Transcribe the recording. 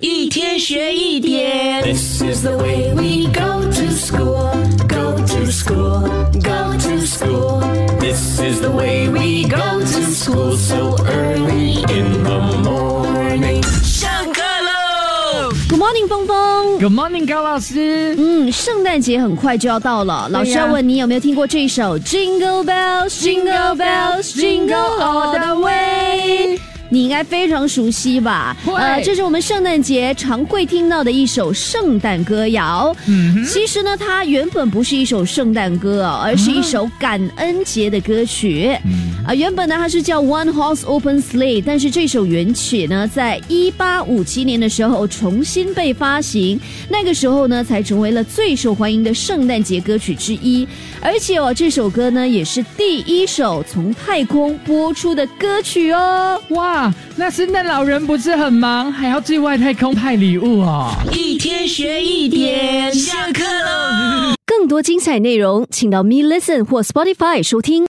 一天学一点。This is the way we go to school, go to school, go to school. This is the way we go to school so early in the morning. 上课喽！Good morning，峰峰。Good morning，高老师。嗯，圣诞节很快就要到了，老师要问你有没有听过这一首 Jingle Bells, Jingle Bells, Jingle All the 该非常熟悉吧？会呃，这是我们圣诞节常会听到的一首圣诞歌谣。嗯，其实呢，它原本不是一首圣诞歌哦，而是一首感恩节的歌曲。啊、原本呢它是叫 One Horse Open Sleigh，但是这首原曲呢，在一八五七年的时候重新被发行，那个时候呢，才成为了最受欢迎的圣诞节歌曲之一。而且哦，这首歌呢，也是第一首从太空播出的歌曲哦。哇，那圣诞老人不是很忙，还要去外太空派礼物哦。一天学一点，下课喽！更多精彩内容，请到 Me Listen 或 Spotify 收听。